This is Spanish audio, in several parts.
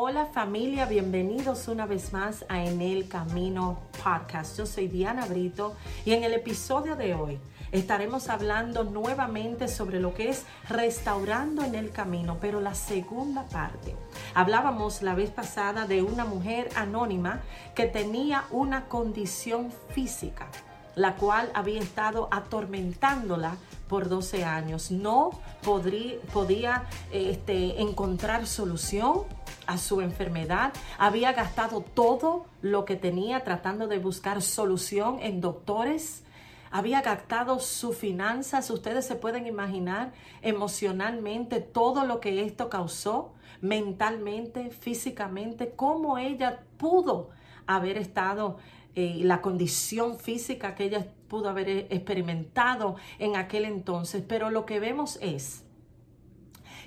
Hola familia, bienvenidos una vez más a En el Camino Podcast. Yo soy Diana Brito y en el episodio de hoy estaremos hablando nuevamente sobre lo que es restaurando en el camino, pero la segunda parte. Hablábamos la vez pasada de una mujer anónima que tenía una condición física la cual había estado atormentándola por 12 años. No podía este, encontrar solución a su enfermedad. Había gastado todo lo que tenía tratando de buscar solución en doctores. Había gastado sus finanzas. Ustedes se pueden imaginar emocionalmente todo lo que esto causó, mentalmente, físicamente, cómo ella pudo haber estado eh, la condición física que ella pudo haber experimentado en aquel entonces. Pero lo que vemos es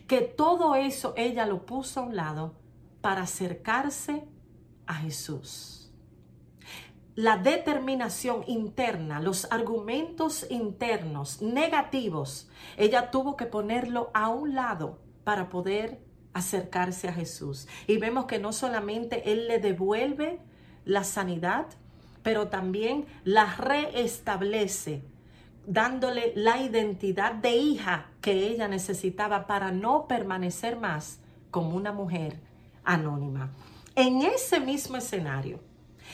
que todo eso ella lo puso a un lado para acercarse a Jesús. La determinación interna, los argumentos internos negativos, ella tuvo que ponerlo a un lado para poder acercarse a Jesús. Y vemos que no solamente Él le devuelve la sanidad, pero también la reestablece, dándole la identidad de hija que ella necesitaba para no permanecer más como una mujer anónima. En ese mismo escenario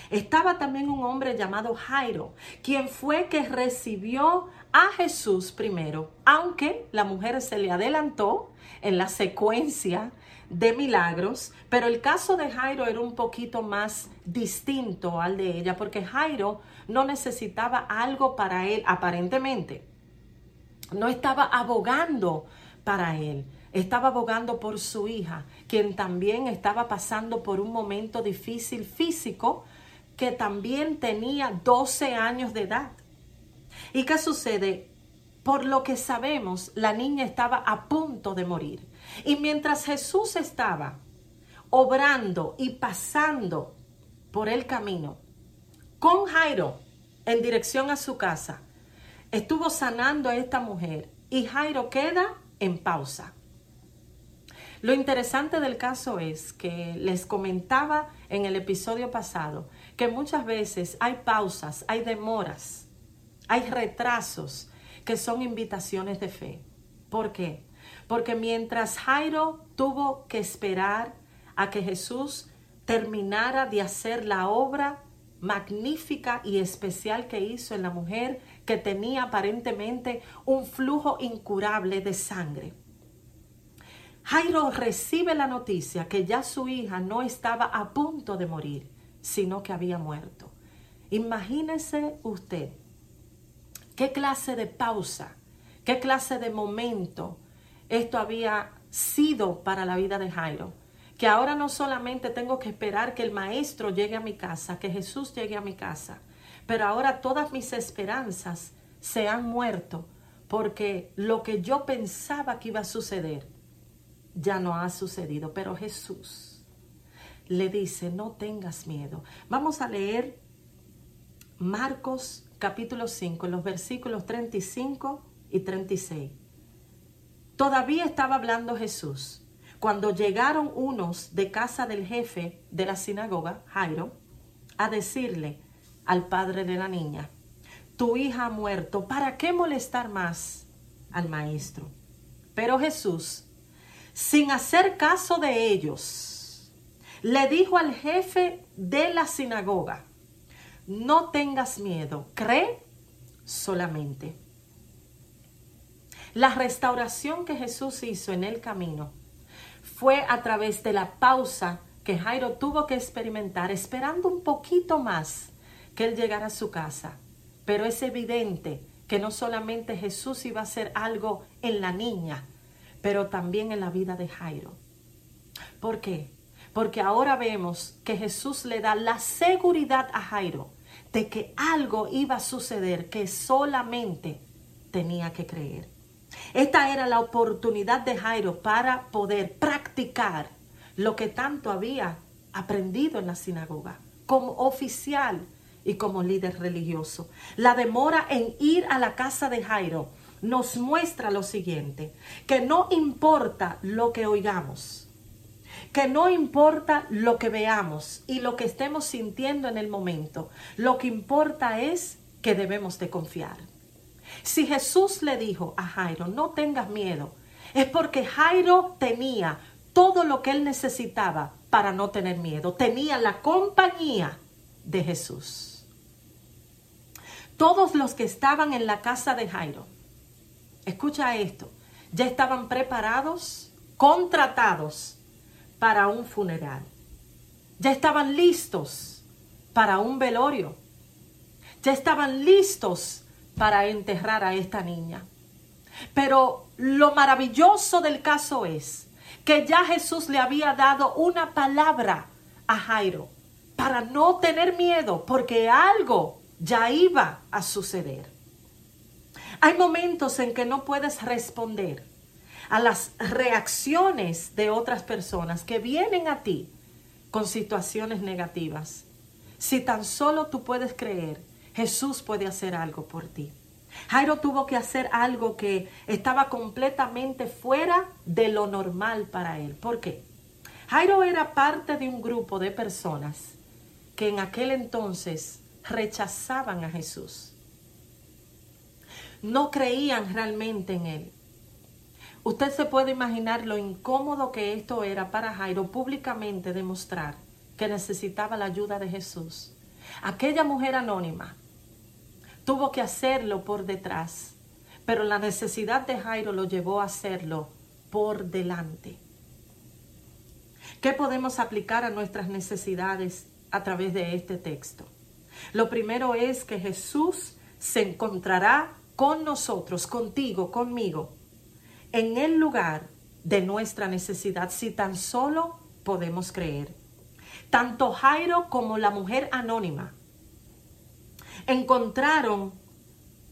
estaba también un hombre llamado Jairo, quien fue que recibió a Jesús primero, aunque la mujer se le adelantó en la secuencia de milagros, pero el caso de Jairo era un poquito más distinto al de ella, porque Jairo no necesitaba algo para él, aparentemente. No estaba abogando para él, estaba abogando por su hija, quien también estaba pasando por un momento difícil físico, que también tenía 12 años de edad. ¿Y qué sucede? Por lo que sabemos, la niña estaba a punto de morir. Y mientras Jesús estaba obrando y pasando por el camino con Jairo en dirección a su casa, estuvo sanando a esta mujer y Jairo queda en pausa. Lo interesante del caso es que les comentaba en el episodio pasado que muchas veces hay pausas, hay demoras, hay retrasos que son invitaciones de fe. ¿Por qué? Porque mientras Jairo tuvo que esperar a que Jesús terminara de hacer la obra magnífica y especial que hizo en la mujer que tenía aparentemente un flujo incurable de sangre. Jairo recibe la noticia que ya su hija no estaba a punto de morir, sino que había muerto. Imagínese usted qué clase de pausa, qué clase de momento esto había sido para la vida de Jairo. Que ahora no solamente tengo que esperar que el maestro llegue a mi casa, que Jesús llegue a mi casa, pero ahora todas mis esperanzas se han muerto porque lo que yo pensaba que iba a suceder ya no ha sucedido. Pero Jesús le dice, no tengas miedo. Vamos a leer Marcos capítulo 5, los versículos 35 y 36. Todavía estaba hablando Jesús cuando llegaron unos de casa del jefe de la sinagoga, Jairo, a decirle al padre de la niña, tu hija ha muerto, ¿para qué molestar más al maestro? Pero Jesús sin hacer caso de ellos, le dijo al jefe de la sinagoga, no tengas miedo, cree solamente. La restauración que Jesús hizo en el camino fue a través de la pausa que Jairo tuvo que experimentar, esperando un poquito más que él llegara a su casa. Pero es evidente que no solamente Jesús iba a hacer algo en la niña, pero también en la vida de Jairo. ¿Por qué? Porque ahora vemos que Jesús le da la seguridad a Jairo de que algo iba a suceder que solamente tenía que creer. Esta era la oportunidad de Jairo para poder practicar lo que tanto había aprendido en la sinagoga como oficial y como líder religioso. La demora en ir a la casa de Jairo nos muestra lo siguiente, que no importa lo que oigamos, que no importa lo que veamos y lo que estemos sintiendo en el momento, lo que importa es que debemos de confiar. Si Jesús le dijo a Jairo, no tengas miedo, es porque Jairo tenía todo lo que él necesitaba para no tener miedo. Tenía la compañía de Jesús. Todos los que estaban en la casa de Jairo, escucha esto, ya estaban preparados, contratados para un funeral. Ya estaban listos para un velorio. Ya estaban listos para enterrar a esta niña. Pero lo maravilloso del caso es que ya Jesús le había dado una palabra a Jairo para no tener miedo, porque algo ya iba a suceder. Hay momentos en que no puedes responder a las reacciones de otras personas que vienen a ti con situaciones negativas. Si tan solo tú puedes creer, Jesús puede hacer algo por ti. Jairo tuvo que hacer algo que estaba completamente fuera de lo normal para él. ¿Por qué? Jairo era parte de un grupo de personas que en aquel entonces rechazaban a Jesús. No creían realmente en él. Usted se puede imaginar lo incómodo que esto era para Jairo públicamente demostrar que necesitaba la ayuda de Jesús. Aquella mujer anónima tuvo que hacerlo por detrás, pero la necesidad de Jairo lo llevó a hacerlo por delante. ¿Qué podemos aplicar a nuestras necesidades a través de este texto? Lo primero es que Jesús se encontrará con nosotros, contigo, conmigo, en el lugar de nuestra necesidad, si tan solo podemos creer. Tanto Jairo como la mujer anónima encontraron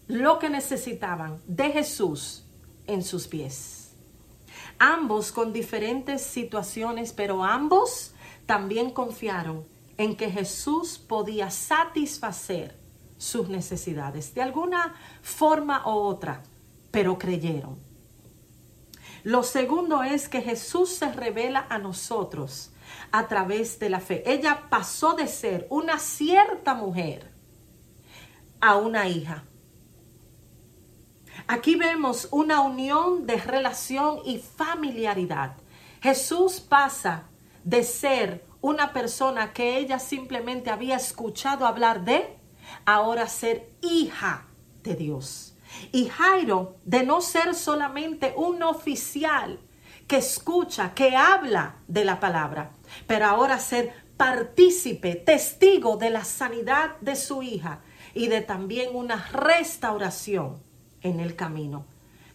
lo que necesitaban de Jesús en sus pies. Ambos con diferentes situaciones, pero ambos también confiaron en que Jesús podía satisfacer sus necesidades de alguna forma u otra, pero creyeron. Lo segundo es que Jesús se revela a nosotros a través de la fe. Ella pasó de ser una cierta mujer a una hija. Aquí vemos una unión de relación y familiaridad. Jesús pasa de ser una persona que ella simplemente había escuchado hablar de, ahora ser hija de Dios. Y Jairo, de no ser solamente un oficial que escucha, que habla de la palabra, pero ahora ser partícipe, testigo de la sanidad de su hija y de también una restauración en el camino.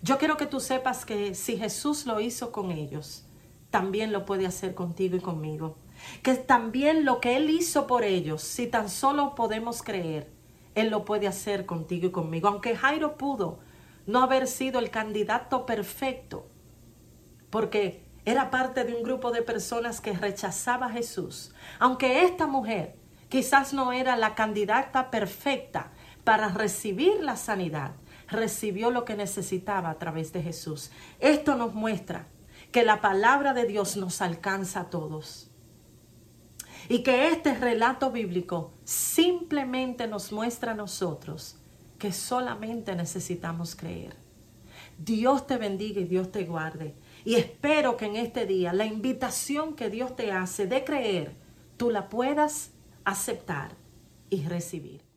Yo quiero que tú sepas que si Jesús lo hizo con ellos, también lo puede hacer contigo y conmigo. Que también lo que Él hizo por ellos, si tan solo podemos creer, Él lo puede hacer contigo y conmigo. Aunque Jairo pudo no haber sido el candidato perfecto, porque era parte de un grupo de personas que rechazaba a Jesús. Aunque esta mujer Quizás no era la candidata perfecta para recibir la sanidad. Recibió lo que necesitaba a través de Jesús. Esto nos muestra que la palabra de Dios nos alcanza a todos. Y que este relato bíblico simplemente nos muestra a nosotros que solamente necesitamos creer. Dios te bendiga y Dios te guarde. Y espero que en este día la invitación que Dios te hace de creer, tú la puedas aceptar y recibir.